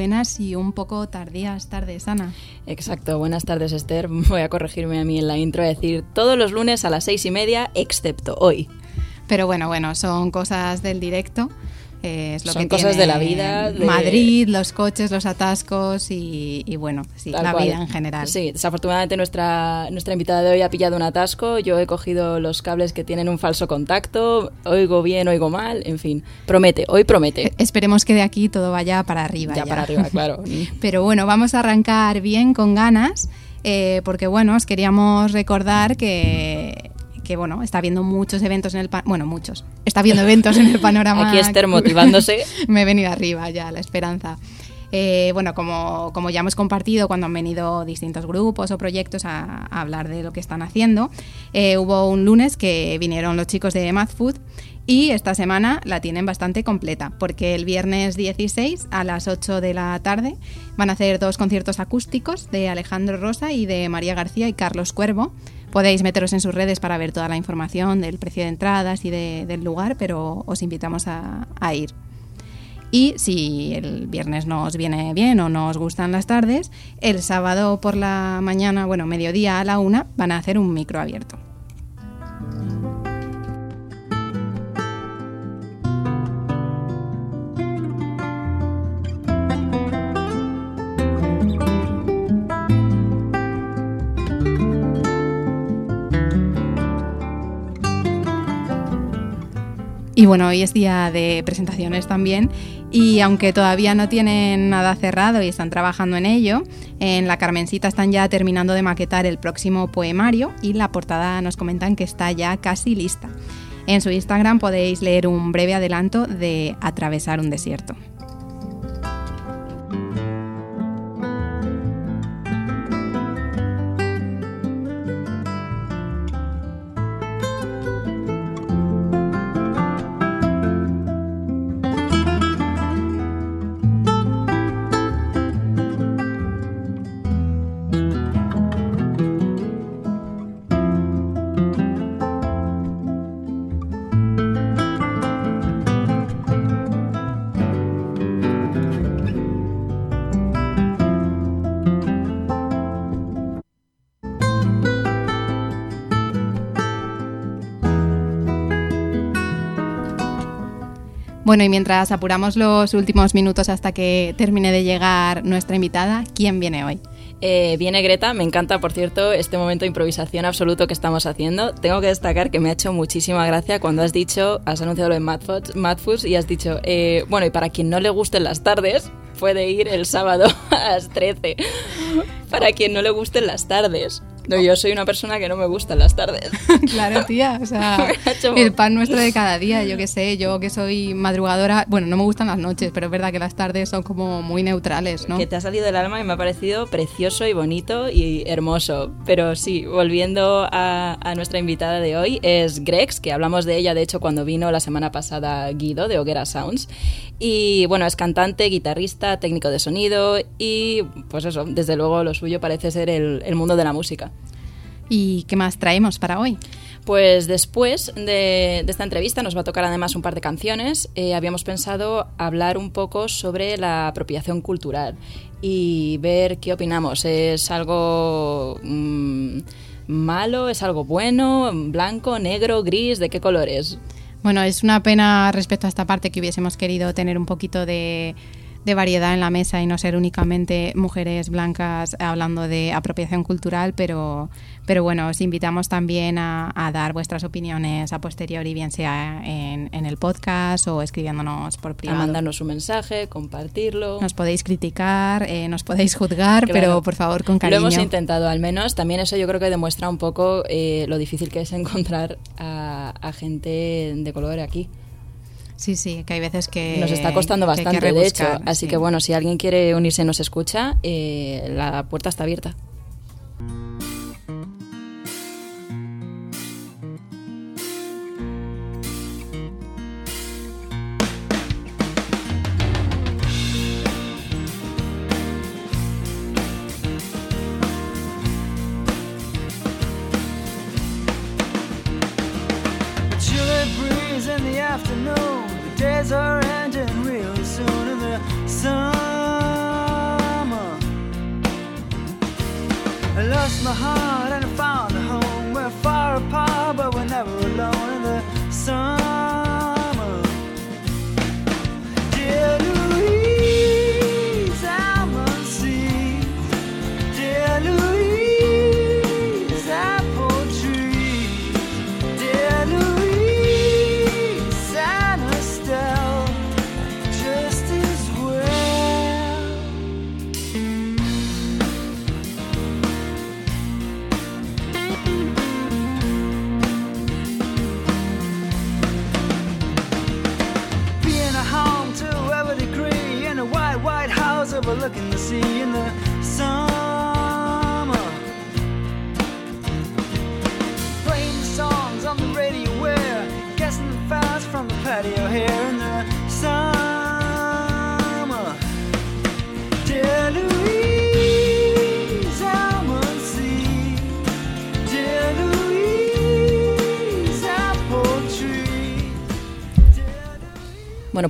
Buenas y un poco tardías tardes, Ana. Exacto, buenas tardes Esther. Voy a corregirme a mí en la intro, a decir todos los lunes a las seis y media, excepto hoy. Pero bueno, bueno, son cosas del directo. Eh, es lo Son cosas de la vida. Madrid, los coches, los atascos y, bueno, sí, la vida en general. Sí, desafortunadamente nuestra, nuestra invitada de hoy ha pillado un atasco. Yo he cogido los cables que tienen un falso contacto. Oigo bien, oigo mal. En fin, promete, hoy promete. Eh, esperemos que de aquí todo vaya para arriba. Ya, para arriba, claro. Pero bueno, vamos a arrancar bien con ganas. Eh, porque bueno, os queríamos recordar que que bueno, está viendo muchos eventos en el bueno, muchos. Está viendo eventos en el panorama. Aquí Esther motivándose. Me he venido arriba ya, la esperanza. Eh, bueno, como, como, ya hemos compartido cuando han venido distintos grupos o proyectos a, hablar de lo que están haciendo, eh, hubo un lunes que vinieron los chicos de Math Food y esta semana la tienen bastante completa, porque el viernes 16 a las 8 de la tarde van a hacer dos conciertos acústicos de Alejandro Rosa y de María García y Carlos Cuervo Podéis meteros en sus redes para ver toda la información del precio de entradas y del lugar, pero os invitamos a, a ir. Y si el viernes nos viene bien o nos gustan las tardes, el sábado por la mañana, bueno, mediodía a la una, van a hacer un micro abierto. Y bueno, hoy es día de presentaciones también y aunque todavía no tienen nada cerrado y están trabajando en ello, en la Carmencita están ya terminando de maquetar el próximo poemario y la portada nos comentan que está ya casi lista. En su Instagram podéis leer un breve adelanto de Atravesar un desierto. Bueno, y mientras apuramos los últimos minutos hasta que termine de llegar nuestra invitada, ¿quién viene hoy? Eh, viene Greta, me encanta, por cierto, este momento de improvisación absoluto que estamos haciendo. Tengo que destacar que me ha hecho muchísima gracia cuando has dicho, has anunciado lo de Mad Foods y has dicho, eh, bueno, y para quien no le gusten las tardes, puede ir el sábado a las 13. Para quien no le gusten las tardes. No, yo soy una persona que no me gustan las tardes. claro, tía, o sea, el pan nuestro de cada día, yo qué sé, yo que soy madrugadora, bueno, no me gustan las noches, pero es verdad que las tardes son como muy neutrales, ¿no? Que te ha salido del alma y me ha parecido precioso y bonito y hermoso. Pero sí, volviendo a, a nuestra invitada de hoy, es Grex, que hablamos de ella, de hecho, cuando vino la semana pasada Guido de Hoguera Sounds. Y bueno, es cantante, guitarrista, técnico de sonido y pues eso, desde luego lo suyo parece ser el, el mundo de la música. ¿Y qué más traemos para hoy? Pues después de, esta entrevista nos va a tocar además un par de canciones. Eh, habíamos pensado hablar un poco sobre la apropiación cultural y ver qué opinamos. ¿Es algo mm, malo? ¿Es algo bueno? ¿Blanco? ¿Negro? ¿Gris? ¿De qué colores? Bueno, es una pena respecto a esta parte que hubiésemos querido tener un poquito de de variedad en la mesa y no ser únicamente mujeres blancas hablando de apropiación cultural, pero, pero bueno, os invitamos también a, dar vuestras opiniones a posteriori, bien sea en, el podcast o escribiéndonos por privado. A mandarnos un mensaje, compartirlo. Nos podéis criticar, eh, nos podéis juzgar, pero por favor con cariño. Lo hemos intentado al menos. También eso yo creo que demuestra un poco eh, lo difícil que es encontrar a, a gente de color aquí. Sí, sí, que hay veces que... Nos está costando bastante, de hecho. Así que bueno, si alguien quiere unirse nos escucha, eh, la puerta está abierta. days ending really soon in the summer. I lost my heart and I found a home. We're far apart, but we're never alone in the sun.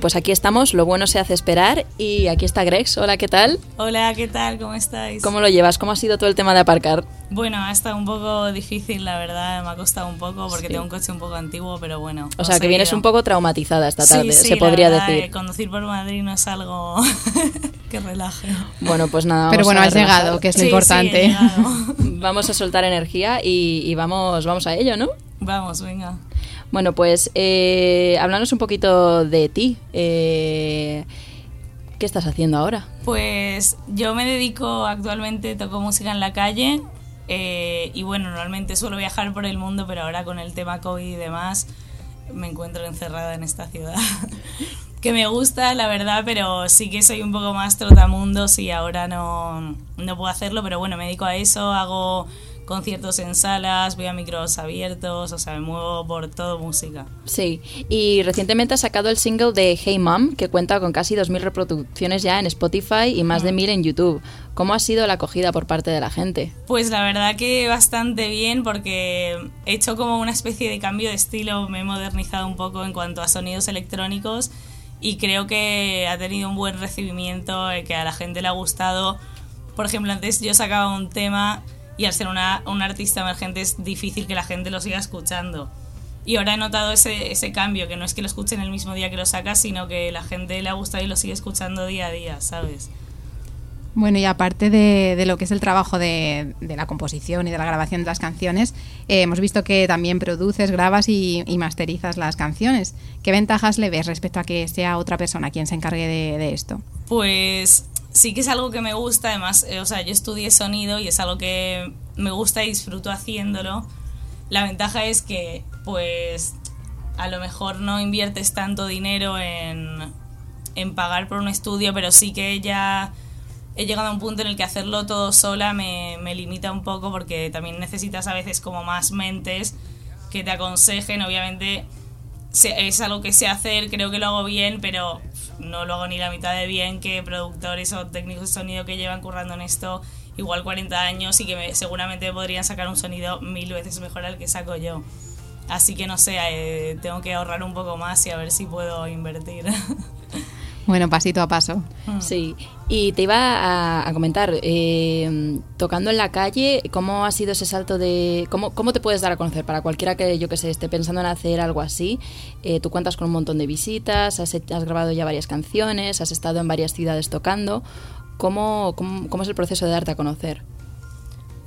Pues aquí estamos, lo bueno se hace esperar y aquí está Grex. Hola, ¿qué tal? Hola, ¿qué tal? ¿Cómo estáis? ¿Cómo lo llevas? ¿Cómo ha sido todo el tema de aparcar? Bueno, ha estado un poco difícil, la verdad, me ha costado un poco porque tengo un coche un poco antiguo, pero bueno. O sea, que vienes un poco traumatizada esta tarde, se podría decir. Eh, conducir por Madrid no es algo que relaje. Bueno, pues nada. Pero bueno, has llegado, que es lo importante. vamos a soltar energía y, y vamos, vamos a ello, ¿no? Vamos, venga. Bueno, pues eh, háblanos un poquito de ti. Eh, ¿Qué estás haciendo ahora? Pues yo me dedico actualmente, toco música en la calle eh, y bueno, normalmente suelo viajar por el mundo, pero ahora con el tema COVID y demás me encuentro encerrada en esta ciudad. que me gusta, la verdad, pero sí que soy un poco más trotamundos y ahora no, no puedo hacerlo, pero bueno, me dedico a eso, hago conciertos en salas, voy a micros abiertos, o sea, me muevo por todo música. Sí, y recientemente has sacado el single de Hey Mom, que cuenta con casi 2.000 reproducciones ya en Spotify y más de 1.000 en YouTube. ¿Cómo ha sido la acogida por parte de la gente? Pues la verdad que bastante bien porque he hecho como una especie de cambio de estilo, me he modernizado un poco en cuanto a sonidos electrónicos y creo que ha tenido un buen recibimiento, eh, que a la gente le ha gustado. Por ejemplo, antes yo sacaba un tema y al ser una, un artista emergente es difícil que la gente lo siga escuchando. Y ahora he notado ese, ese cambio, que no es que lo escuchen el mismo día que lo sacas, sino que la gente le ha gustado y lo sigue escuchando día a día, ¿sabes? Bueno, y aparte de, lo que es el trabajo de, de, la composición y de la grabación de las canciones, eh, hemos visto que también produces, grabas y, masterizas las canciones. ¿Qué ventajas le ves respecto a que sea otra persona quien se encargue de, de esto? Pues sí que es algo que me gusta, además, eh, o sea, yo estudié sonido y es algo que me gusta y disfruto haciéndolo. La ventaja es que, pues, a lo mejor no inviertes tanto dinero en, en pagar por un estudio, pero sí que ya he llegado a un punto en el que hacerlo todo sola me, me limita un poco porque también necesitas a veces como más mentes que te aconsejen, obviamente es algo que sé hacer, creo que lo hago bien, pero no lo hago ni la mitad de bien que productores o técnicos de sonido que llevan currando en esto igual 40 años y que seguramente podrían sacar un sonido mil veces mejor al que saco yo. Así que no sé, eh, tengo que ahorrar un poco más y a ver si puedo invertir. Bueno, pasito a paso. Mm. Sí, y te iba a, comentar, eh, tocando en la calle, ¿cómo ha sido ese salto de... Cómo, cómo te puedes dar a conocer para cualquiera que, yo que sé, esté pensando en hacer algo así? Eh, tú cuentas con un montón de visitas, has, has, grabado ya varias canciones, has estado en varias ciudades tocando. ¿Cómo, cómo, cómo es el proceso de darte a conocer?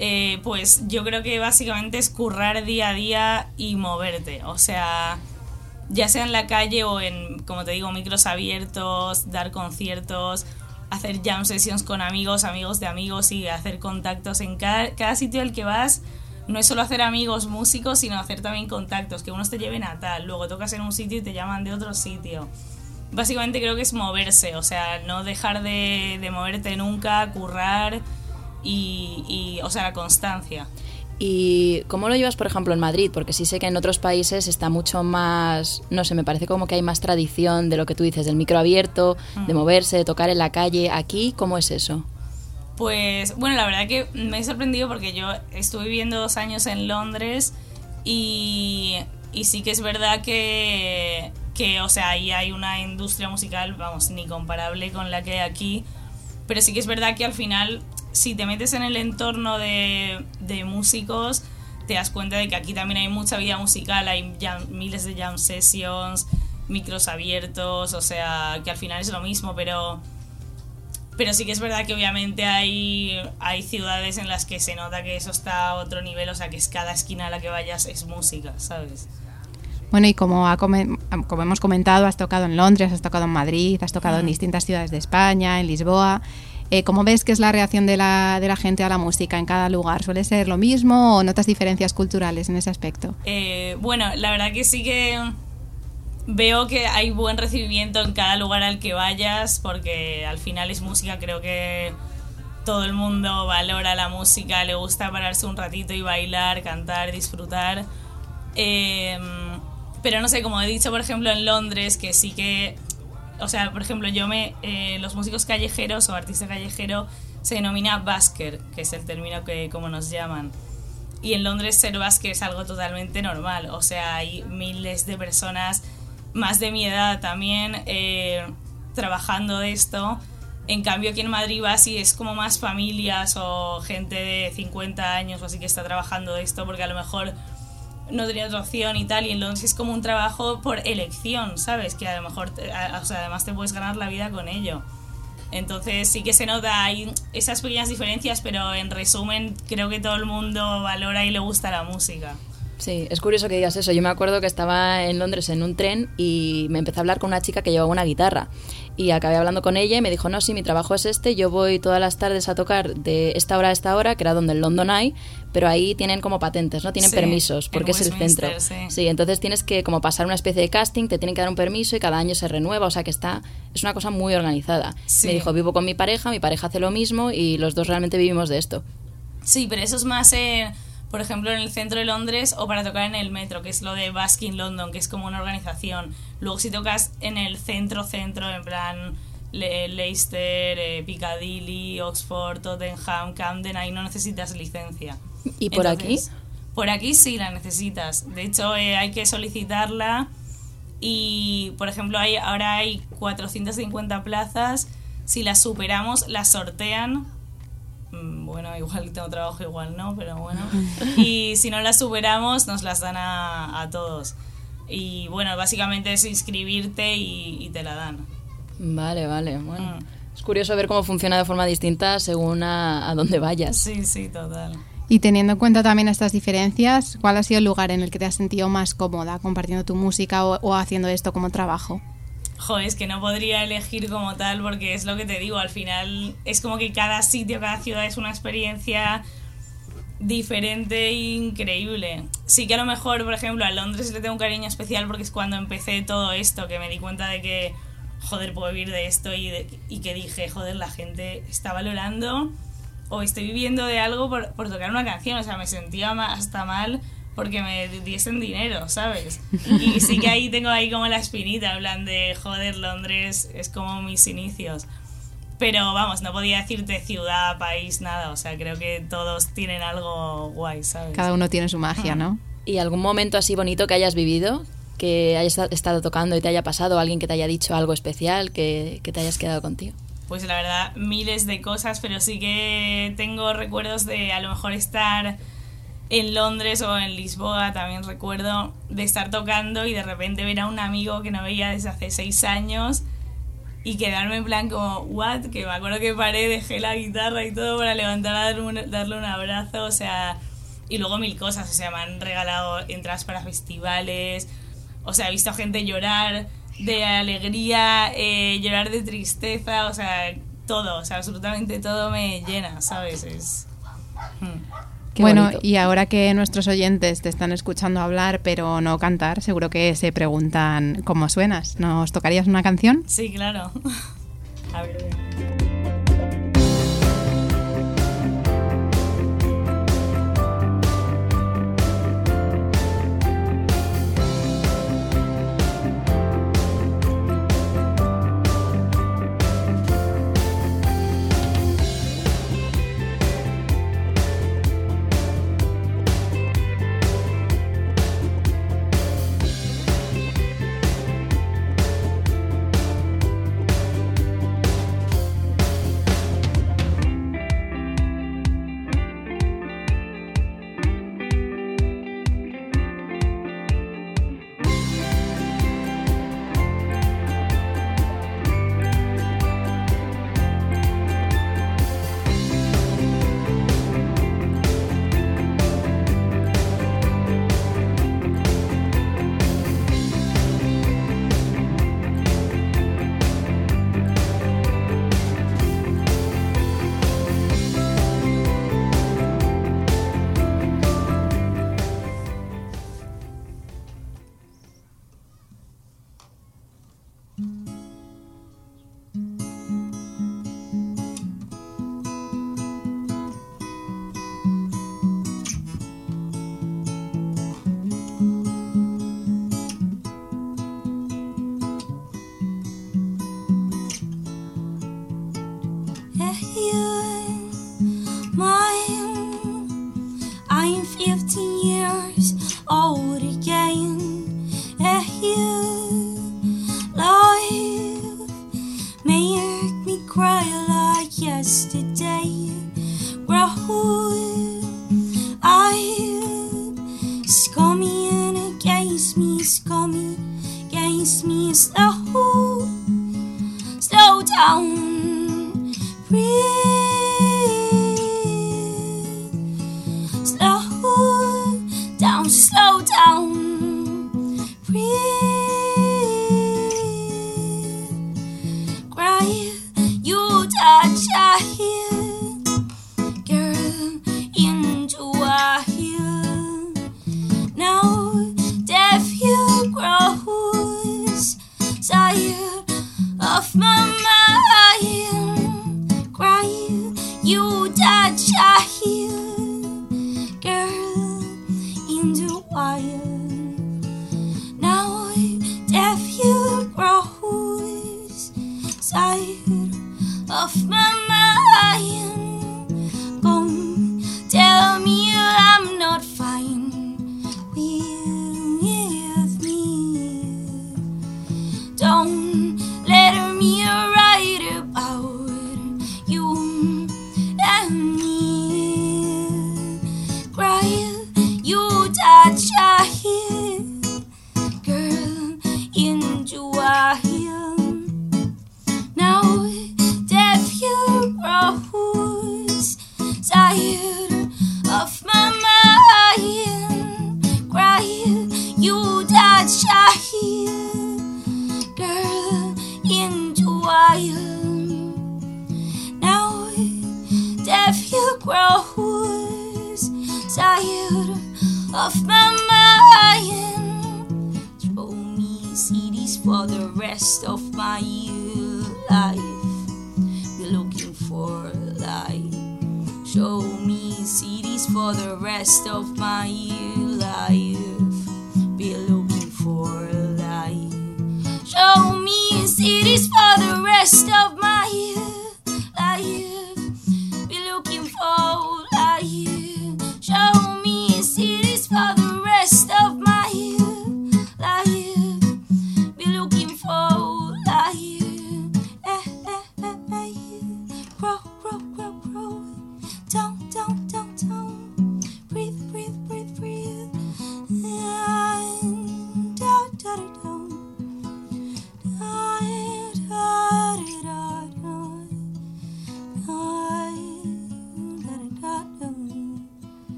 Eh, pues yo creo que básicamente es currar día a día y moverte. O sea, ya sea en la calle o en, como te digo, micros abiertos, dar conciertos, hacer jam sessions con amigos, amigos de amigos y hacer contactos en cada, sitio al que vas. No es solo hacer amigos músicos, sino hacer también contactos, que unos te lleven a tal, luego tocas en un sitio y te llaman de otro sitio. Básicamente creo que es moverse, o sea, no dejar de, de moverte nunca, currar y, y, o sea, la constancia. ¿Y cómo lo llevas, por ejemplo, en Madrid? Porque sí sé que en otros países está mucho más, no sé, me parece como que hay más tradición de lo que tú dices, del micro abierto, de mm. moverse, de tocar en la calle. Aquí, ¿cómo es eso? Pues, bueno, la verdad que me he sorprendido porque yo estuve viviendo dos años en Londres y, y sí que es verdad que, que, o sea, ahí hay una industria musical, vamos, ni comparable con la que hay aquí. Pero sí que es verdad que al final si te metes en el entorno de, músicos, te das cuenta de que aquí también hay mucha vida musical, hay miles de jam sessions, micros abiertos, o sea, que al final es lo mismo, pero pero sí que es verdad que obviamente hay, hay ciudades en las que se nota que eso está a otro nivel, o sea, que es cada esquina a la que vayas es música, ¿sabes? Bueno, y como, como hemos comentado, has tocado en Londres, has tocado en Madrid, has tocado en distintas ciudades de España, en Lisboa. Eh, ¿Cómo ves que es la reacción de la, de la, gente a la música en cada lugar? ¿Suele ser lo mismo o notas diferencias culturales en ese aspecto? Eh, bueno, la verdad que sí que veo que hay buen recibimiento en cada lugar al que vayas porque al final es música, creo que todo el mundo valora la música, le gusta pararse un ratito y bailar, cantar, disfrutar. Eh, pero no sé, como he dicho por ejemplo en Londres, que sí que o sea, por ejemplo, yo me, eh, los músicos callejeros o artista callejero se denomina basker, que es el término que como nos llaman. Y en Londres ser basker es algo totalmente normal, o sea, hay miles de personas, más de mi edad también, eh, trabajando de esto. En cambio, aquí en Madrid vas y es como más familias o gente de 50 años o así que está trabajando de esto, porque a lo mejor no tenía otra opción y tal, y entonces es como un trabajo por elección, ¿sabes? Que a lo mejor, o sea, además te puedes ganar la vida con ello. Entonces sí que se nota, hay esas pequeñas diferencias, pero en resumen creo que todo el mundo valora y le gusta la música. Sí, es curioso que digas eso. Yo me acuerdo que estaba en Londres en un tren y me empecé a hablar con una chica que llevaba una guitarra. Y acabé hablando con ella y me dijo, no, sí, mi trabajo es este, yo voy todas las tardes a tocar de esta hora a esta hora, que era donde el London Eye, pero ahí tienen como patentes, ¿no? Tienen permisos, porque es el centro. Sí. entonces tienes que como pasar una especie de casting, te tienen que dar un permiso y cada año se renueva, o sea que está, es una cosa muy organizada. Me dijo, vivo con mi pareja, mi pareja hace lo mismo y los dos realmente vivimos de esto. Sí, pero eso es más... Eh por ejemplo, en el centro de Londres o para tocar en el metro, que es lo de Basking London, que es como una organización. Luego si tocas en el centro, centro, en plan Leicester, eh, Piccadilly, Oxford, Tottenham, Camden, ahí no necesitas licencia. ¿Y por aquí? Por aquí sí la necesitas. De hecho, eh, hay que solicitarla y, por ejemplo, hay, ahora hay 450 plazas. Si las superamos, las sortean bueno, igual tengo trabajo, igual no, pero bueno. Y si no las superamos, nos las dan a, todos. Y bueno, básicamente es inscribirte y, te la dan. Vale, vale, bueno. Mm. Es curioso ver cómo funciona de forma distinta según a, a dónde vayas. Sí, sí, total. Y teniendo en cuenta también estas diferencias, ¿cuál ha sido el lugar en el que te has sentido más cómoda compartiendo tu música o haciendo esto como trabajo? Joder, es que no podría elegir como tal porque es lo que te digo, al final es como que cada sitio, cada ciudad es una experiencia diferente e increíble. Sí que a lo mejor, por ejemplo, a Londres le tengo un cariño especial porque es cuando empecé todo esto, que me di cuenta de que, joder, puedo vivir de esto y, que dije, joder, la gente está valorando o estoy viviendo de algo por, por tocar una canción, o sea, me sentía hasta mal porque me diesen dinero, ¿sabes? Y sí que ahí tengo ahí como la espinita, en plan de, joder, Londres es como mis inicios. Pero vamos, no podía decirte ciudad, país, nada. O sea, creo que todos tienen algo guay, ¿sabes? Cada uno tiene su magia, ¿no? ¿Y algún momento así bonito que hayas vivido? que hayas estado tocando y te haya pasado, alguien que te haya dicho algo especial, que, que te hayas quedado contigo. Pues la verdad, miles de cosas, pero sí que tengo recuerdos de a lo mejor estar en Londres o en Lisboa, también recuerdo de estar tocando y de repente ver a un amigo que no veía desde hace seis años y quedarme en plan como, ¿what? Que me acuerdo que paré, dejé la guitarra y todo para levantar a darle un, abrazo, o sea, y luego mil cosas, o sea, me han regalado entradas para festivales, o sea, he visto gente llorar de alegría, eh, llorar de tristeza, o sea, todo, o sea, absolutamente todo me llena, ¿sabes? Es... Hmm bueno, y ahora que nuestros oyentes te están escuchando hablar pero no cantar, seguro que se preguntan cómo suenas. ¿Nos tocarías una canción? Sí, claro. a ver. Show me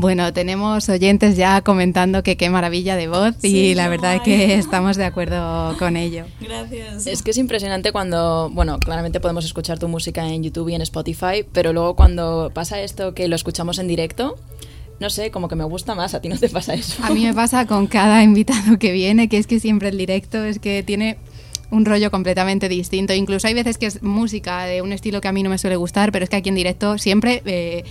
Bueno, tenemos oyentes ya comentando que qué maravilla de voz y la verdad es que estamos de acuerdo con ello. Gracias. Es que es impresionante cuando, bueno, claramente podemos escuchar tu música en YouTube y en Spotify, pero luego cuando pasa esto que lo escuchamos en directo, no sé, como que me gusta más, a ti no te pasa eso. A mí me pasa con cada invitado que viene, que es que siempre el directo es que tiene un rollo completamente distinto. Incluso hay veces que es música de un estilo que a mí no me suele gustar, pero es que aquí en directo siempre eh,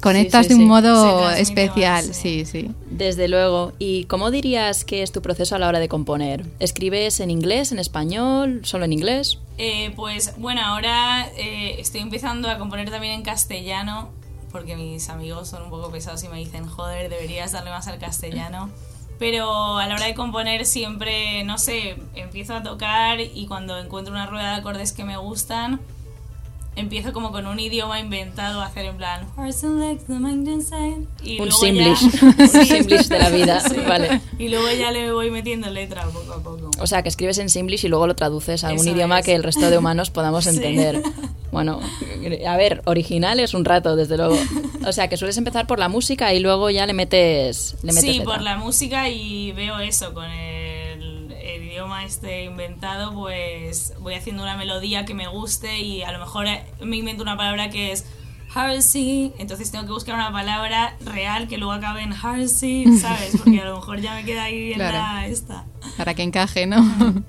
conectas sí, de un modo especial. sí. sí. Desde luego. ¿Y cómo dirías que es tu proceso a la hora de componer? ¿Escribes en inglés, en español, solo en inglés? Eh, pues bueno, ahora eh, estoy empezando a componer también en castellano, porque mis amigos son un poco pesados y me dicen, joder, deberías darle más al castellano. Pero a la hora de componer siempre, no sé, empiezo a tocar y cuando encuentro una rueda de acordes que me gustan, empiezo como con un idioma inventado a hacer en plan "Hearts and legs, the mind inside", y Un luego ya- simlish. Un simlish de la vida. Sí. Vale. Y luego ya le voy metiendo letra poco a poco. O sea, que escribes en Simlish y luego lo traduces a un Eso idioma es. que el resto de humanos podamos Sí. entender. Bueno, a ver, original es un rato, desde luego. O sea, que sueles empezar por la música y luego ya le metes, le metes Sí, letra. por la música y veo eso con el idioma este inventado, pues voy haciendo una melodía que me guste y a lo mejor eh, me invento una palabra que es Harsey, entonces tengo que buscar una palabra real que luego acabe en Harsey, ¿sabes? Porque a lo mejor ya me queda ahí en Claro. la esta. Para que encaje, ¿no?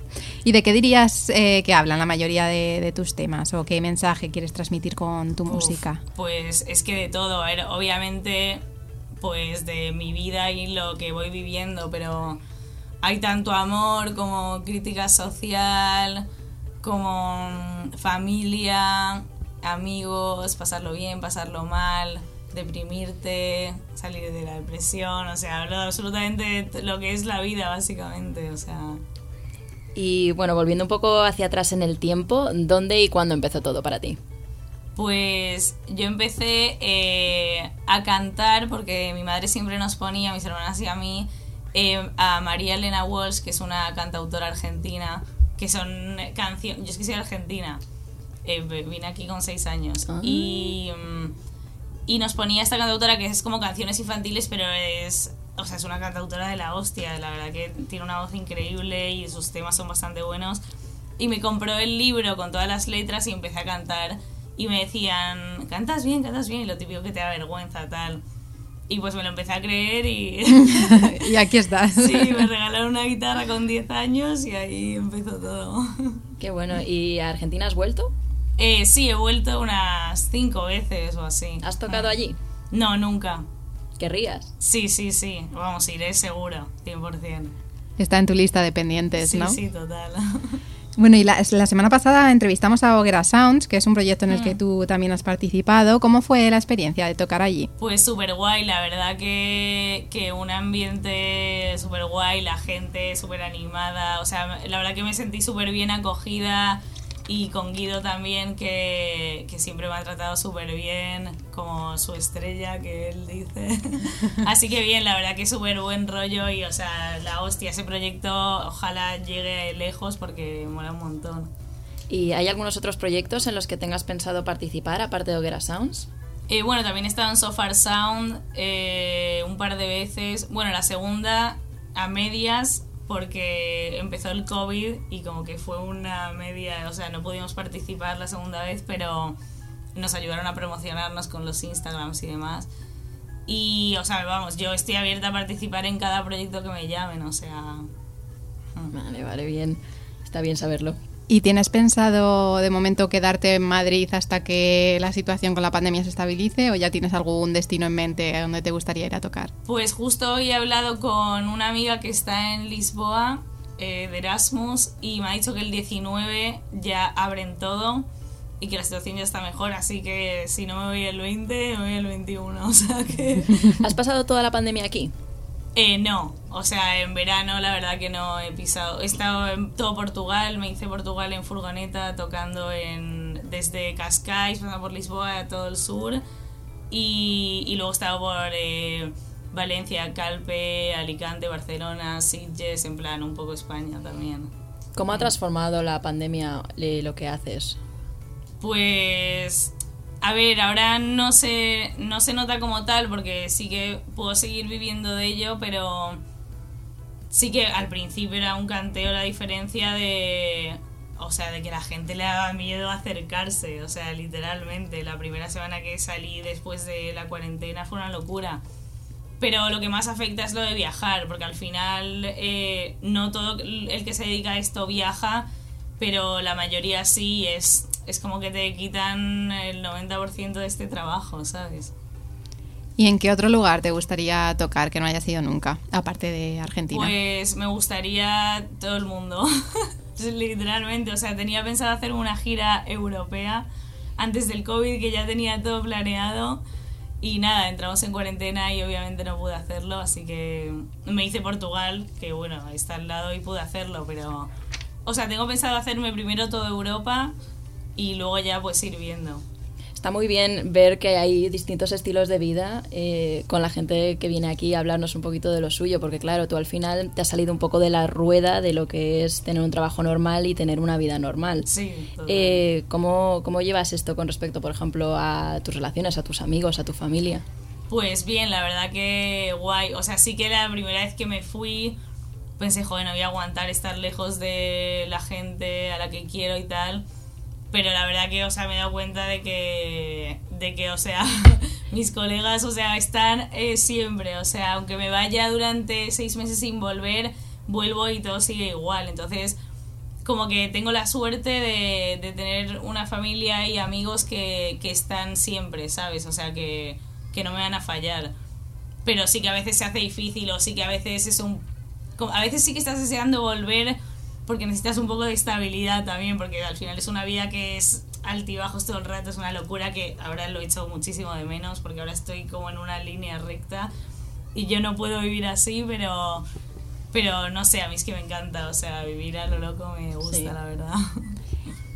¿Y de qué dirías eh, que hablan la mayoría de, de tus temas? ¿O qué mensaje quieres transmitir con tu Uf, música? Pues es que de todo, a ver, obviamente, pues de mi vida y lo que voy viviendo, pero hay tanto amor como crítica social, como mm, familia, amigos, pasarlo bien, pasarlo mal, deprimirte, salir de la depresión, o sea, hablo de absolutamente lo que es la vida, básicamente, o sea... Y bueno, volviendo un poco hacia atrás en el tiempo, ¿dónde y cuándo empezó todo para ti? Pues yo empecé eh, a cantar porque mi madre siempre nos ponía, mis hermanas y a mí, eh, a María Elena Walsh, que es una cantautora argentina, que son canciones... Yo es que soy argentina, eh, vine aquí con seis años. Ah. Y, mm, y nos ponía esta cantautora que es como canciones infantiles, pero es... O sea, es una cantautora de la hostia, la verdad que tiene una voz increíble y sus temas son bastante buenos. Y me compró el libro con todas las letras y empecé a cantar. Y me decían, cantas bien, cantas bien, y lo típico que te da vergüenza, tal. Y pues me lo empecé a creer y y aquí estás. sí, me regalaron una guitarra con 10 años y ahí empezó todo. Qué bueno. ¿Y a Argentina has vuelto? Eh, sí, he vuelto unas 5 veces o así. ¿Has tocado Ah. allí? No, nunca. ¿Querrías? Sí, sí, sí. Vamos, iré seguro, 100%. Está en tu lista de pendientes, Sí, ¿no? sí, total. Bueno, y la, la semana pasada entrevistamos a Hoguera Sounds, que es un proyecto en el que Mm. tú también has participado. ¿Cómo fue la experiencia de tocar allí? Pues súper guay, la verdad que, que un ambiente súper guay, la gente súper animada, o sea, la verdad que me sentí súper bien acogida y con Guido también, que, que siempre me ha tratado súper bien, como su estrella, que él dice. Así que bien, la verdad que súper buen rollo y, o sea, la hostia, ese proyecto ojalá llegue lejos porque mola un montón. ¿Y hay algunos otros proyectos en los que tengas pensado participar, aparte de Hoguera Sounds? Eh, bueno, también he estado en So Far Sound eh, un par de veces. Bueno, la segunda a medias porque empezó el COVID y como que fue una media, o sea, no pudimos participar la segunda vez, pero nos ayudaron a promocionarnos con los Instagrams y demás. Y, o sea, vamos, yo estoy abierta a participar en cada proyecto que me llamen, o sea... Vale, vale, bien. Está bien saberlo. ¿Y tienes pensado de momento quedarte en Madrid hasta que la situación con la pandemia se estabilice o ya tienes algún destino en mente a donde te gustaría ir a tocar? Pues justo hoy he hablado con una amiga que está en Lisboa, eh, de Erasmus, y me ha dicho que el 19 ya abren todo y que la situación ya está mejor, así que si no me voy el 20, me voy el 21, o sea que... ¿Has pasado toda la pandemia aquí? Eh, no, o sea, en verano la verdad que no he pisado. He estado en todo Portugal, me hice Portugal en furgoneta, tocando en desde Cascais, pasando por Lisboa a todo el sur. Y, y luego he estado por eh, Valencia, Calpe, Alicante, Barcelona, Sitges, en plan un poco España también. ¿Cómo ha transformado la pandemia eh, lo que haces? Pues A ver, ahora no se, no se nota como tal porque sí que puedo seguir viviendo de ello, pero sí que al principio era un canteo la diferencia de... O sea, de que la gente le daba miedo acercarse, o sea, literalmente. La primera semana que salí después de la cuarentena fue una locura. Pero lo que más afecta es lo de viajar, porque al final eh, no todo el que se dedica a esto viaja, pero la mayoría sí, es, es como que te quitan el 90% de este trabajo, ¿sabes? ¿Y en qué otro lugar te gustaría tocar que no hayas ido nunca, aparte de Argentina? Pues me gustaría todo el mundo, literalmente. O sea, tenía pensado hacer una gira europea antes del COVID, que ya tenía todo planeado. Y nada, entramos en cuarentena y obviamente no pude hacerlo, así que me hice Portugal, que bueno, está al lado y pude hacerlo, pero... O sea, tengo pensado hacerme primero toda Europa y luego ya pues ir viendo está muy bien ver que hay distintos estilos de vida eh, con la gente que viene aquí a hablarnos un poquito de lo suyo, porque claro, tú al final te has salido un poco de la rueda de lo que es tener un trabajo normal y tener una vida normal. Sí. Eh, ¿cómo, ¿Cómo llevas esto con respecto, por ejemplo, a tus relaciones, a tus amigos, a tu familia? Pues bien, la verdad que guay. O sea, sí que la primera vez que me fui pensé, joder, no voy a aguantar estar lejos de la gente a la que quiero y tal pero la verdad que, o sea, me he dado cuenta de que, de que o sea, mis colegas, o sea, están eh, siempre, o sea, aunque me vaya durante seis meses sin volver, vuelvo y todo sigue igual, entonces como que tengo la suerte de, de tener una familia y amigos que, que están siempre, ¿sabes? O sea, que, que no me van a fallar. Pero sí que a veces se hace difícil o sí que a veces es un... A veces sí que estás deseando volver porque necesitas un poco de estabilidad también, porque al final es una vida que es altibajos todo el rato, es una locura que ahora lo he hecho muchísimo de menos, porque ahora estoy como en una línea recta y yo no puedo vivir así, pero, pero no sé, a mí es que me encanta, o sea, vivir a lo loco me gusta, la verdad.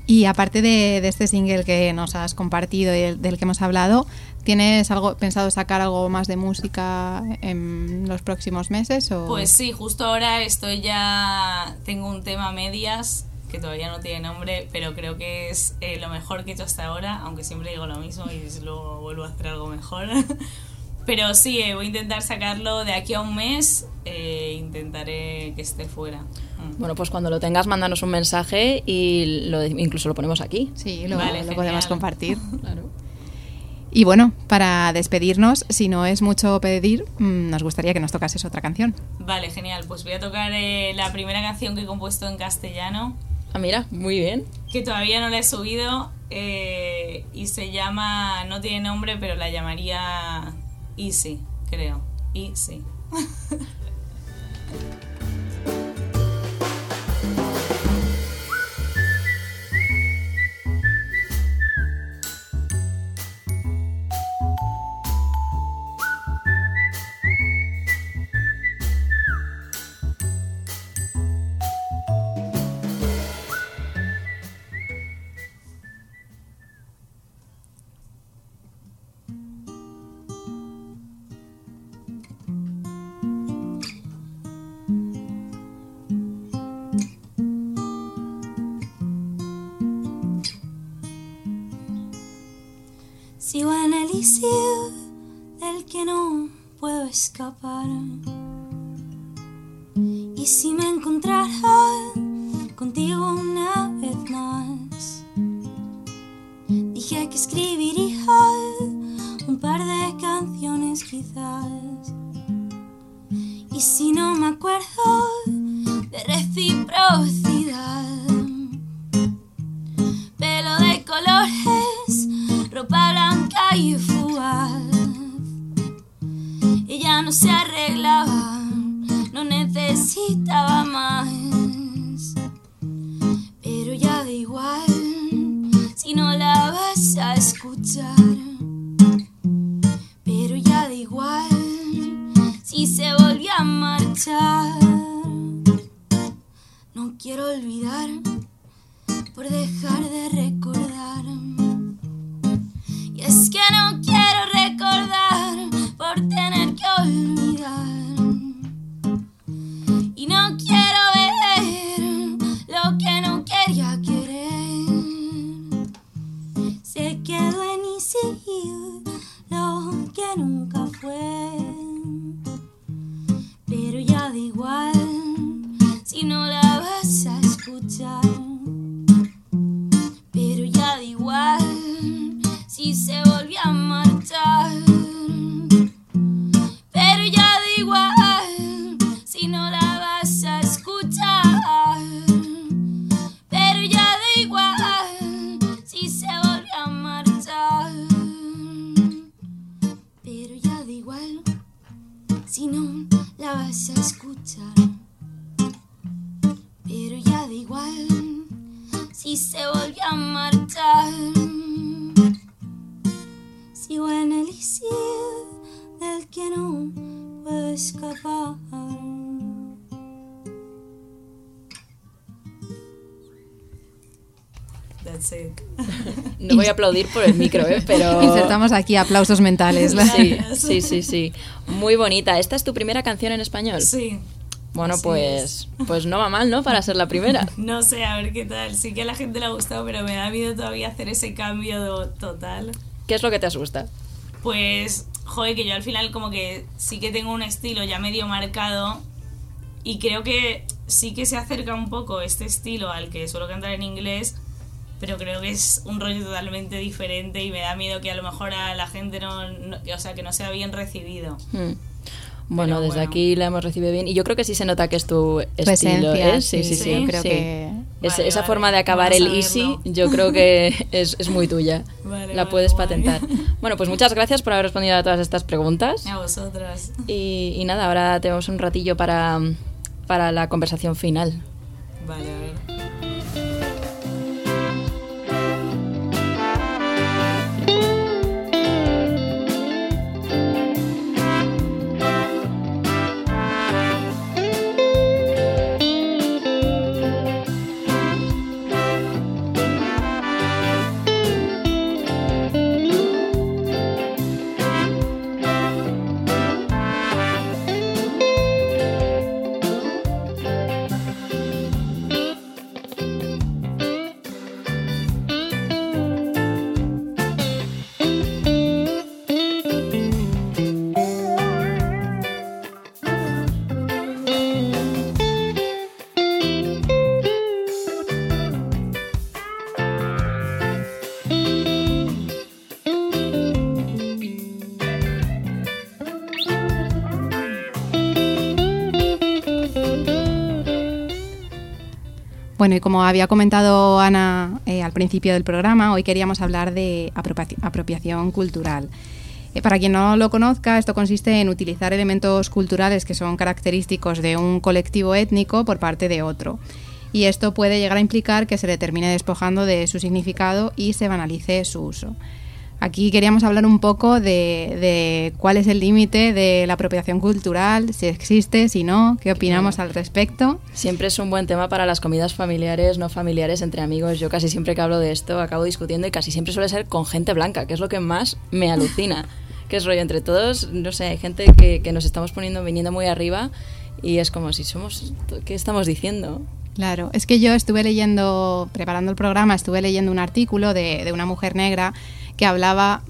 Y aparte de, este single que nos has compartido y del, del que hemos hablado, ¿Tienes algo pensado sacar algo más de música en los próximos meses? O? Pues sí, justo ahora estoy ya. Tengo un tema medias que todavía no tiene nombre, pero creo que es eh, lo mejor que he hecho hasta ahora, aunque siempre digo lo mismo y luego vuelvo a hacer algo mejor. pero sí, eh, voy a intentar sacarlo de aquí a un mes, eh, intentaré que esté fuera. Mm. Bueno, pues cuando lo tengas, mándanos un mensaje y lo, incluso lo ponemos aquí. Sí, lo, vale, lo podemos compartir. claro. Y bueno, para despedirnos, si no es mucho pedir, mm, nos gustaría que nos tocases otra canción. Vale, genial. Pues voy a tocar eh, la primera canción que he compuesto en castellano. Ah, mira, muy bien. Que todavía no la he subido eh, y se llama, no tiene nombre, pero la llamaría Easy, creo. Easy. que escribiría un par de canciones quizás. Y si no me acuerdo de reciprocidad, pelo de colores, ropa blanca y Pero ya da igual si se volvió a marchar. Sigo en el isil del que no puedo escapar. That's it. No voy a aplaudir por el micro, ¿eh? pero... Insertamos aquí aplausos mentales. Sí, sí, sí, sí. Muy bonita. ¿Esta es tu primera canción en español? Sí. Bueno, Así pues, pues no va mal, ¿no? Para ser la primera. No sé, a ver qué tal. Sí que a la gente le ha gustado, pero me da miedo todavía hacer ese cambio total. ¿Qué es lo que te asusta? Pues, joder, que yo al final como que sí que tengo un estilo ya medio marcado y creo que sí que se acerca un poco este estilo al que suelo cantar en inglés, pero creo que es un rollo totalmente diferente y me da miedo que a lo mejor a la gente no, no- o sea, que no sea bien recibido. Hmm. Bueno, Pero desde bueno. aquí la hemos recibido bien y yo creo que sí se nota que es tu estilo, ¿eh? Sí, sí, sí. sí, yo creo sí. que... Es- Vale, esa vale. forma de acabar Vamos el easy, yo creo que es, es muy tuya. Vale, la vale, puedes guay. patentar. Bueno, pues muchas gracias por haber respondido a todas estas preguntas. A vosotras. Y, y nada, ahora tenemos un ratillo para, para la conversación final. Vale, a ver. Bueno, y como había comentado Ana eh, al principio del programa, hoy queríamos hablar de apropiaci- apropiación cultural. Eh, para quien no lo conozca, esto consiste en utilizar elementos culturales que son característicos de un colectivo étnico por parte de otro. Y esto puede llegar a implicar que se le termine despojando de su significado y se banalice su uso. Aquí queríamos hablar un poco de, de cuál es el límite de la apropiación cultural, si existe, si no, qué opinamos al respecto. Siempre es un buen tema para las comidas familiares, no familiares, entre amigos. Yo casi siempre que hablo de esto acabo discutiendo y casi siempre suele ser con gente blanca, que es lo que más me alucina. que es rollo entre todos, no sé, hay gente que, que nos estamos poniendo, viniendo muy arriba y es como si somos, ¿qué estamos diciendo? Claro, es que yo estuve leyendo, preparando el programa, estuve leyendo un artículo de, de una mujer negra que hablaba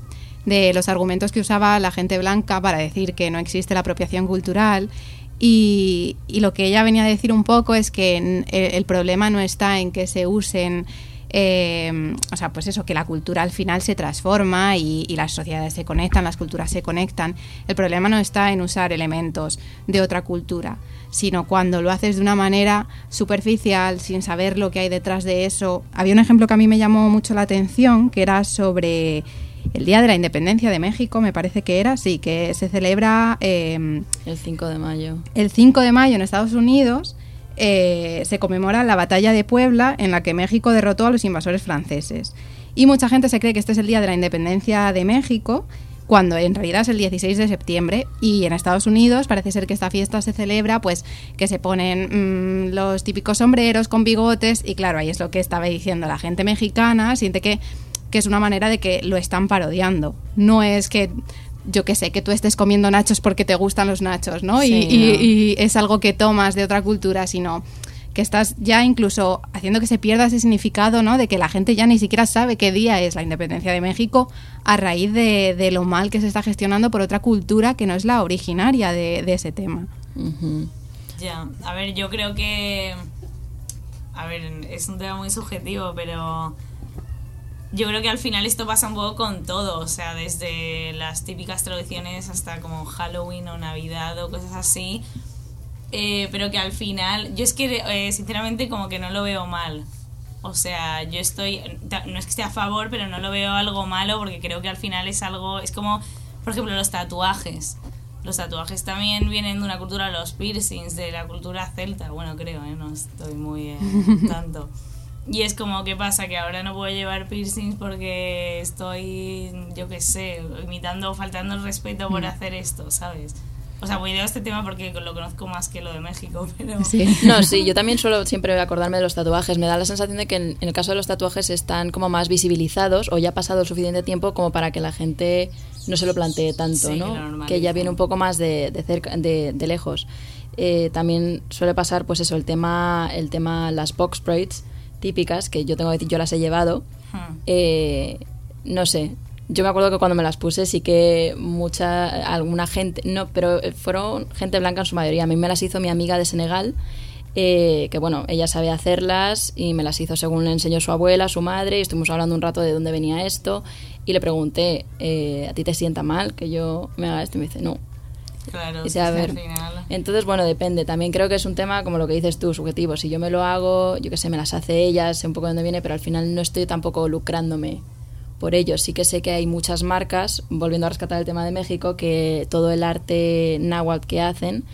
de los argumentos que usaba la gente blanca para decir que no existe la apropiación cultural y, lo que ella venía a decir un poco es que el, el problema no está en que se usen eh, o sea, pues eso, que la cultura al final se transforma y, y las sociedades se conectan, las culturas se conectan. El problema no está en usar elementos de otra cultura, sino cuando lo haces de una manera superficial, sin saber lo que hay detrás de eso. Había un ejemplo que a mí me llamó mucho la atención, que era sobre el Día de la Independencia de México, me parece que era, sí, que se celebra eh, El 5 de mayo. el 5 de mayo en Estados Unidos eh, se conmemora la batalla de Puebla en la que México derrotó a los invasores franceses. Y mucha gente se cree que este es el día de la independencia de México, cuando en realidad es el 16 de septiembre. Y en Estados Unidos parece ser que esta fiesta se celebra, pues que se ponen mm, los típicos sombreros con bigotes. Y claro, ahí es lo que estaba diciendo la gente mexicana, siente que, que es una manera de que lo están parodiando. No es que yo qué sé, que tú estés comiendo nachos porque te gustan los nachos, ¿no? Sí, y, y- no. y es algo que tomas de otra cultura, sino que estás ya incluso haciendo que se pierda ese significado, ¿no? De que la gente ya ni siquiera sabe qué día es la independencia de México a raíz de, de lo mal que se está gestionando por otra cultura que no es la originaria de, de ese tema. Ya, a ver, yo creo que. A ver, es un tema muy subjetivo, pero. Yo creo que al final esto pasa un poco con todo, o sea, desde las típicas tradiciones hasta como Halloween o Navidad o cosas así. Eh, pero que al final, yo es que eh, sinceramente como que no lo veo mal. O sea, yo estoy, no es que esté a favor, pero no lo veo algo malo porque creo que al final es algo, es como, por ejemplo, los tatuajes. Los tatuajes también vienen de una cultura, los piercings, de la cultura celta, bueno, creo, ¿eh? no estoy muy eh, tanto. Y es como, ¿qué pasa? Que ahora no puedo llevar piercings porque estoy, yo qué sé, imitando o faltando el respeto por hacer esto, ¿sabes? O sea, voy a este tema porque lo conozco más que lo de México, pero... Sí. No, sí, yo también suelo siempre acordarme de los tatuajes. Me da la sensación de que en, en el caso de los tatuajes están como más visibilizados o ya ha pasado suficiente tiempo como para que la gente no se lo plantee tanto, Sí, ¿no? Que ya viene un poco más de, de cerca, de, de lejos. Eh, también suele pasar, pues eso, el tema, el tema, las box braids típicas, que yo tengo que decir, yo las he llevado. Hmm. Eh, no sé. Yo me acuerdo que cuando me las puse sí que mucha, alguna gente, no, pero fueron gente blanca en su mayoría. A mí me las hizo mi amiga de Senegal, eh, que bueno, ella sabía hacerlas y me las hizo según le enseñó su abuela, su madre, y estuvimos hablando un rato de dónde venía esto. Y le pregunté, eh, ¿a ti te sienta mal que yo me haga esto? Y me dice, no. Claro, Y sea, a ver, final... Entonces, bueno, depende. También creo que es un tema, como lo que dices tú, subjetivo. Si yo me lo hago, yo qué sé, me las hace ella, sé un poco de dónde viene, pero al final no estoy tampoco lucrándome por ello. Sí que sé que hay muchas marcas, volviendo a rescatar el tema de México, que todo el arte náhuatl que hacen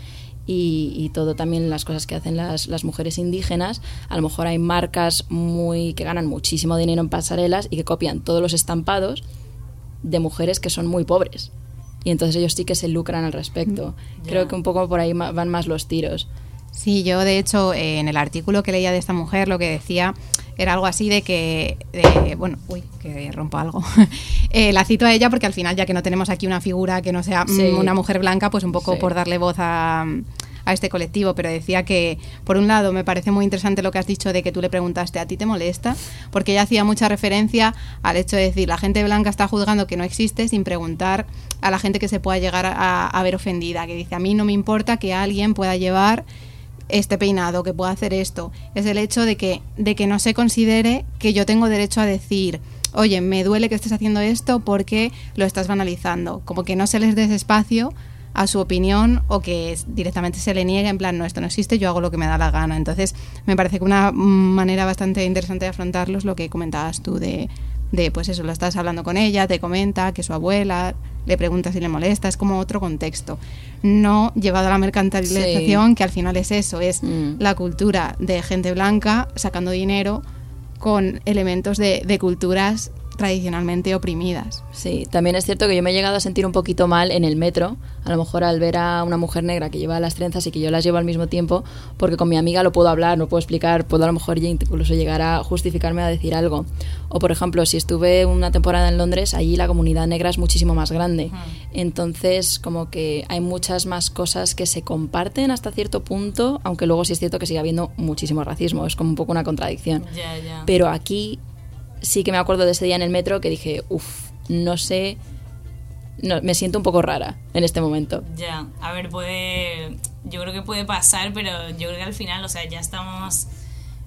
y, y todo también las cosas que hacen las, las mujeres indígenas, a lo mejor hay marcas muy que ganan muchísimo dinero en pasarelas y que copian todos los estampados de mujeres que son muy pobres. Y entonces ellos sí que se lucran al respecto. Ya. Creo que un poco por ahí van más los tiros. Sí, yo de hecho eh, en el artículo que leía de esta mujer lo que decía era algo así de que, de- bueno, uy, que rompo algo. Eh, la cito a ella porque al final ya que no tenemos aquí una figura que no sea mm, Sí. una mujer blanca, pues un poco Sí. por darle voz a, a este colectivo, pero decía que por un lado me parece muy interesante lo que has dicho de que tú le preguntaste, ¿a ti te molesta? Porque ella hacía mucha referencia al hecho de decir, la gente blanca está juzgando que no existe sin preguntar a la gente que se pueda llegar a, a ver ofendida, que dice, a mí no me importa que alguien pueda llevar este peinado, que pueda hacer esto. Es el hecho de que, de que no se considere que yo tengo derecho a decir, oye, me duele que estés haciendo esto porque lo estás banalizando. Como que no se les des espacio a su opinión o que directamente se le niegue en plan, no, esto no existe, yo hago lo que me da la gana. Entonces, me parece que una manera bastante interesante de afrontarlo es lo que comentabas tú de, de, pues eso, lo estás hablando con ella, te comenta que su abuela, le pregunta si le molesta, es como otro contexto. No llevado a la mercantilización, que al final es eso, es Mm. la cultura de gente blanca sacando dinero con elementos de, de culturas tradicionalmente oprimidas. Sí, también es cierto que yo me he llegado a sentir un poquito mal en el metro, a lo mejor al ver a una mujer negra que lleva las trenzas y que yo las llevo al mismo tiempo, porque con mi amiga lo puedo hablar, no puedo explicar, puedo a lo mejor incluso llegar a justificarme a decir algo. O por ejemplo, si estuve una temporada en Londres, allí la comunidad negra es muchísimo más grande. Entonces, como que hay muchas más cosas que se comparten hasta cierto punto, aunque luego sí es cierto que sigue habiendo muchísimo racismo, es como un poco una contradicción. Pero aquí sí que me acuerdo de ese día en el metro que dije, uff, no sé, no, me siento un poco rara en este momento. Ya, a ver, puede. Yo creo que puede pasar, pero yo creo que al final, o sea, ya estamos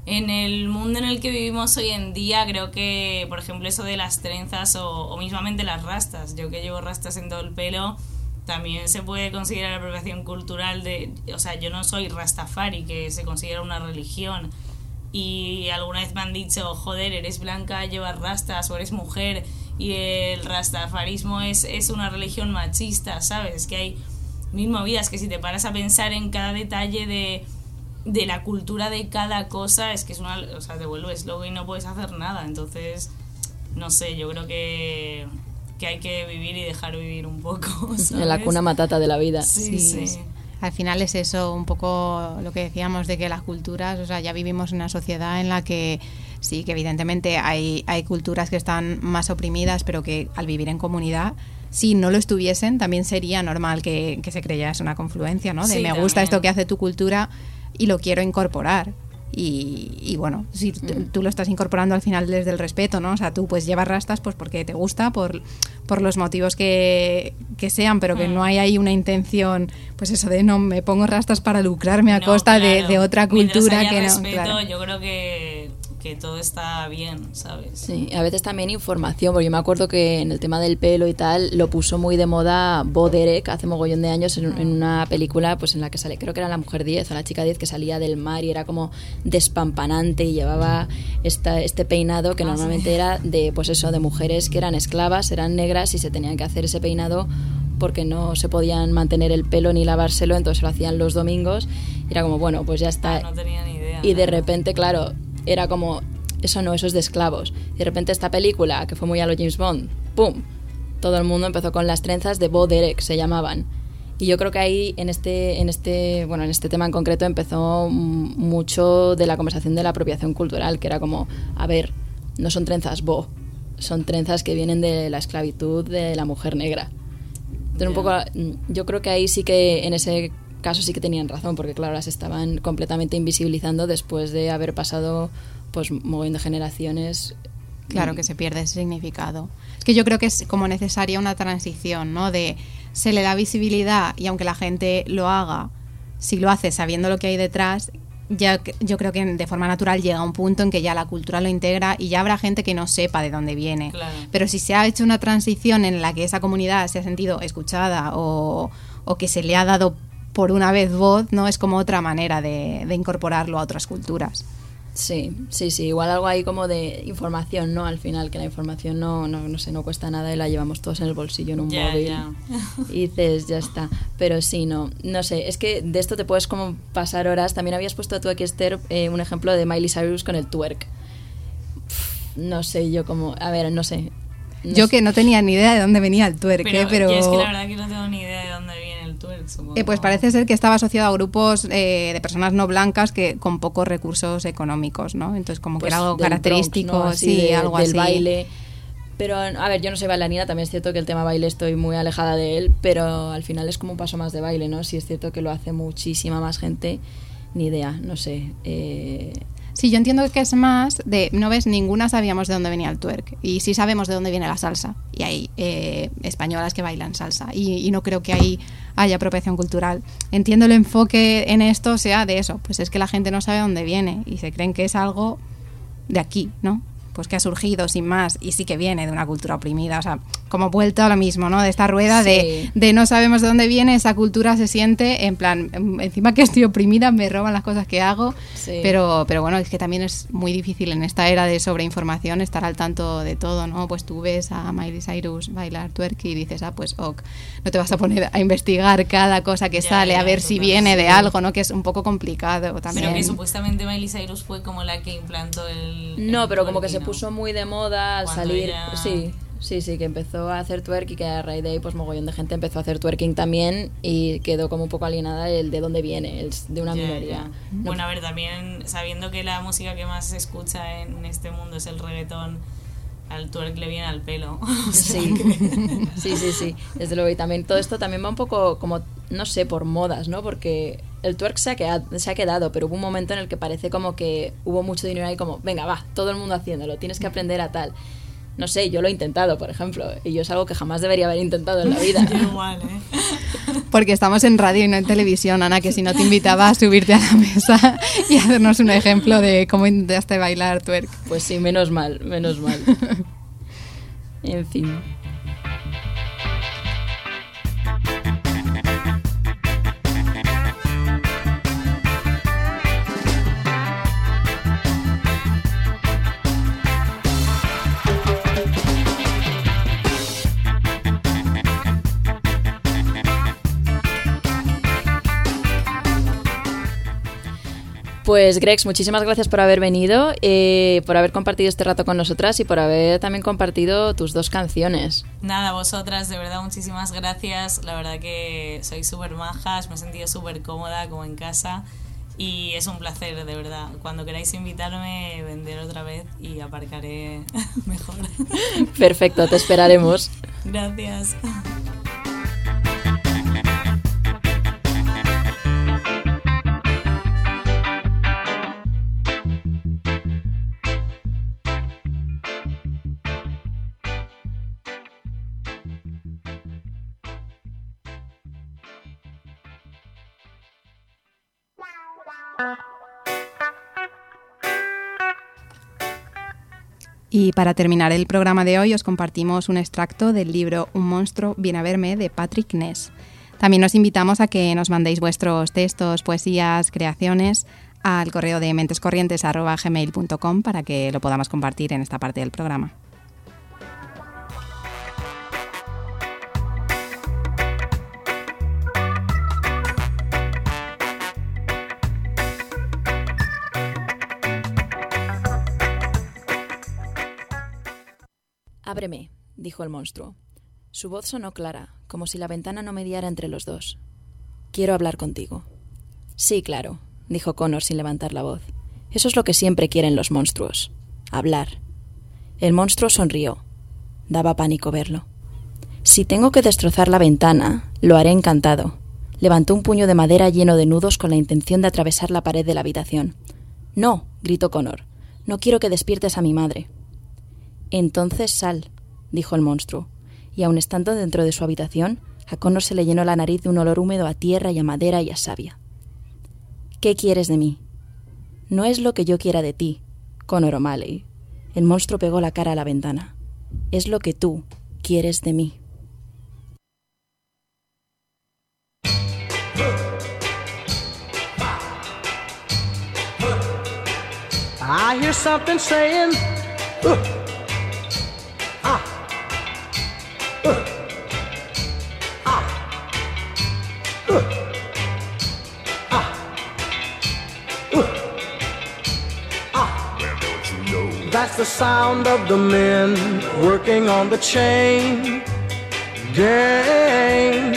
en el mundo en el que vivimos hoy en día. Creo que, por ejemplo, eso de las trenzas o, o mismamente las rastas. Yo que llevo rastas en todo el pelo, también se puede considerar apropiación cultural de. O sea, yo no soy rastafari, que se considera una religión. Y alguna vez me han dicho, joder, eres blanca, llevas rastas o eres mujer y el rastafarismo es, es una religión machista, ¿sabes? Que hay mil movidas que si te paras a pensar en cada detalle de, de la cultura de cada cosa, es que es una... O sea, te vuelves loco y no puedes hacer nada. Entonces, no sé, yo creo que, que hay que vivir y dejar vivir un poco. En la ¿sabes? cuna matata de la vida. Sí, Sí. sí. Al final es eso, un poco lo que decíamos de que las culturas, o sea, ya vivimos en una sociedad en la que sí, que evidentemente hay, hay culturas que están más oprimidas, pero que al vivir en comunidad, si no lo estuviesen, también sería normal que, que se creyese una confluencia, ¿no? De Sí, me gusta también. esto que hace tu cultura y lo quiero incorporar. Y, y bueno, si tú lo estás incorporando al final desde el respeto, ¿no? O sea, tú pues llevas rastas pues porque te gusta, por, por los motivos que, que sean, pero que no hay ahí una intención, pues eso de no me pongo rastas para lucrarme a No, costa de- claro. de, otra cultura que no. respeto, claro. yo creo que, que todo está bien, ¿sabes? Sí, a veces también información, porque yo me acuerdo que en el tema del pelo y tal lo puso muy de moda Bo Derek hace mogollón de años en, en una película pues en la que sale, creo que era la mujer 10 o la chica 10 que salía del mar y era como despampanante y llevaba esta, este peinado que Ah, normalmente era de pues eso, de mujeres que eran esclavas, eran negras y se tenían que hacer ese peinado porque no se podían mantener el pelo ni lavárselo, entonces lo hacían los domingos y era como, bueno, pues ya está. Ah, no tenía ni idea. Y de repente, claro, era como, eso no, eso es de esclavos. Y de repente esta película, que fue muy a lo James Bond, ¡pum! Todo el mundo empezó con las trenzas de Bo Derek, se llamaban. Y yo creo que ahí, en este, en este, bueno, en este tema en concreto, empezó mucho de la conversación de la apropiación cultural, que era como, a ver, no son trenzas Bo, son trenzas que vienen de la esclavitud de la mujer negra. Entonces, un poco, mm, yo creo que ahí sí que, en ese caso sí que tenían razón, porque claro, las estaban completamente invisibilizando después de haber pasado, pues, mogollón de generaciones. Claro que se pierde ese significado. Es que yo creo que es como necesaria una transición, ¿no? De se le da visibilidad y aunque la gente lo haga, si lo hace sabiendo lo que hay detrás, ya yo creo que de forma natural llega un punto en que ya la cultura lo integra y ya habrá gente que no sepa de dónde viene. Claro. Pero si se ha hecho una transición en la que esa comunidad se ha sentido escuchada o, o que se le ha dado por una vez voz, ¿no? Es como otra manera de, de incorporarlo a otras culturas. Sí, sí, sí, igual algo ahí como de información, ¿no? Al final, que la información no, no, no sé, no cuesta nada y la llevamos todos en el bolsillo en un Ya, móvil. ya. Y dices, ya está. Pero sí, no, no sé, es que de esto te puedes como pasar horas. También habías puesto tú aquí, Esther, eh, un ejemplo de Miley Cyrus con el twerk. Pff, No sé, yo como, a ver, no sé. No Yo sé. que no tenía ni idea de dónde venía el twerk, Pero, ¿eh? pero... es que la verdad que no tengo ni idea de dónde viene Eh, pues parece ser que estaba asociado a grupos eh, de personas no blancas que con pocos recursos económicos, ¿no? Entonces como que Pues era algo característico, Bronx, ¿no? Así sí, de- algo del así. baile. Pero, a ver, yo no soy bailarina, también es cierto que el tema baile estoy muy alejada de él, pero al final es como un paso más de baile, ¿no? Si es cierto que lo hace muchísima más gente, ni idea, no sé. Eh, Sí, yo entiendo que es más de, no ves, ninguna sabíamos de dónde venía el twerk. Y sí sabemos de dónde viene la salsa. Y hay eh, españolas que bailan salsa. Y, y no creo que ahí haya apropiación cultural. Entiendo el enfoque en esto sea de eso. Pues es que la gente no sabe dónde viene. Y se creen que es algo de aquí, ¿no? Pues que ha surgido sin más. Y sí que viene de una cultura oprimida. O sea, como vuelto a lo mismo, ¿no? De esta rueda de, Sí. de no sabemos de dónde viene, esa cultura se siente en plan, em, encima que estoy oprimida, me roban las cosas que hago. Sí. Pero, pero bueno, es que también es muy difícil en esta era de sobreinformación estar al tanto de todo, ¿no? Pues tú ves a Miley Cyrus bailar twerk y dices, ah, pues ok, no te vas a poner a investigar cada cosa que Ya, sale, ya, a ver si viene de algo, ¿no? Que es un poco complicado también. Pero que supuestamente Miley Cyrus fue como la que implantó el. no, el pero como que se. Puso muy de moda al salir. ya- Sí, sí, sí, que empezó a hacer twerk y que a raíz de ahí, pues mogollón de gente empezó a hacer twerking también y quedó como un poco alienada el de dónde viene, el de una Ya, minoría. No- Bueno, a ver, también sabiendo que la música que más se escucha en este mundo es el reggaetón, al twerk le viene al pelo. O sea Sí, que- sí, sí, sí, desde luego. Y también todo esto también va un poco como, no sé, por modas, ¿no? Porque el twerk se ha, quedado, se ha quedado, pero hubo un momento en el que parece como que hubo mucho dinero ahí como, venga, va, todo el mundo haciéndolo, tienes que aprender a tal. No sé, yo lo he intentado, por ejemplo, y yo es algo que jamás debería haber intentado en la vida. Yo igual, ¿eh? Porque estamos en radio y no en televisión, Ana, que si no te invitaba a subirte a la mesa y hacernos un ejemplo de cómo intentaste bailar twerk. Pues sí, menos mal, menos mal. En fin. Pues Grex, muchísimas gracias por haber venido, eh, por haber compartido este rato con nosotras y por haber también compartido tus dos canciones. Nada, vosotras, de verdad, muchísimas gracias. La verdad que sois súper majas, me he sentido súper cómoda como en casa. Y es un placer, de verdad. Cuando queráis invitarme, vender otra vez y aparcaré mejor. Perfecto, te esperaremos. Gracias. Y para terminar el programa de hoy os compartimos un extracto del libro Un monstruo viene a verme de Patrick Ness. También os invitamos a que nos mandéis vuestros textos, poesías, creaciones al correo de mentescorrientes.gmail.com para que lo podamos compartir en esta parte del programa. Ábreme, dijo el monstruo. Su voz sonó clara, como si la ventana no mediara entre los dos. Quiero hablar contigo. Sí, claro, dijo Connor sin levantar la voz. Eso es lo que siempre quieren los monstruos. Hablar. El monstruo sonrió. Daba pánico verlo. Si tengo que destrozar la ventana, lo haré encantado. Levantó un puño de madera lleno de nudos con la intención de atravesar la pared de la habitación. No, gritó Connor. No quiero que despiertes a mi madre. Entonces sal, dijo el monstruo, y aun estando dentro de su habitación, a Connor se le llenó la nariz de un olor húmedo a tierra y a madera y a savia. ¿Qué quieres de mí? No es lo que yo quiera de ti, Connor O'Malley. El monstruo pegó la cara a la ventana. Es lo que tú quieres de mí. I hear something saying, "Uh, That's the sound of the men working on the chain gang.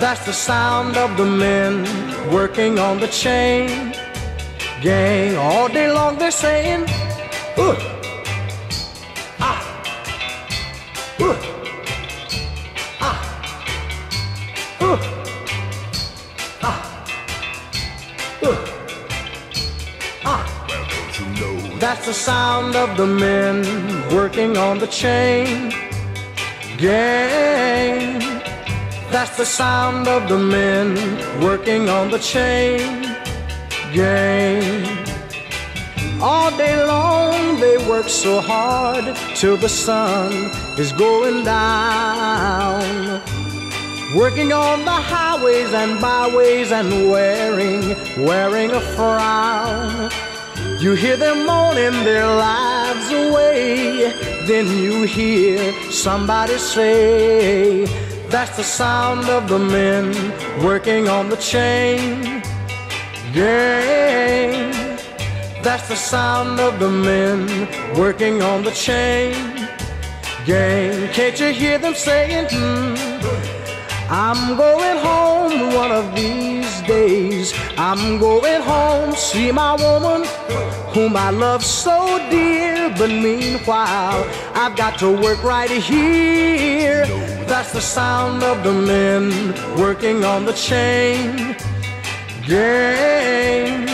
That's the sound of the men working on the chain gang. All day long they're saying, uh, ah, uh, That's the sound of the men working on the chain gang. That's the sound of the men working on the chain gang. All day long they work so hard till the sun is going down. Working on the highways and byways and wearing, wearing a frown. You hear them moaning their lives away. Then you hear somebody say, That's the sound of the men working on the chain gang. That's the sound of the men working on the chain gang. Can't you hear them saying, hmm, I'm going home one of these days. I'm going home, see my woman whom I love so dear. But meanwhile, I've got to work right here. That's the sound of the men working on the chain gang.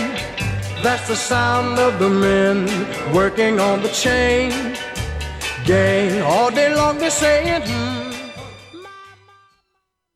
That's the sound of the men working on the chain gang. All day long they're saying, hmm.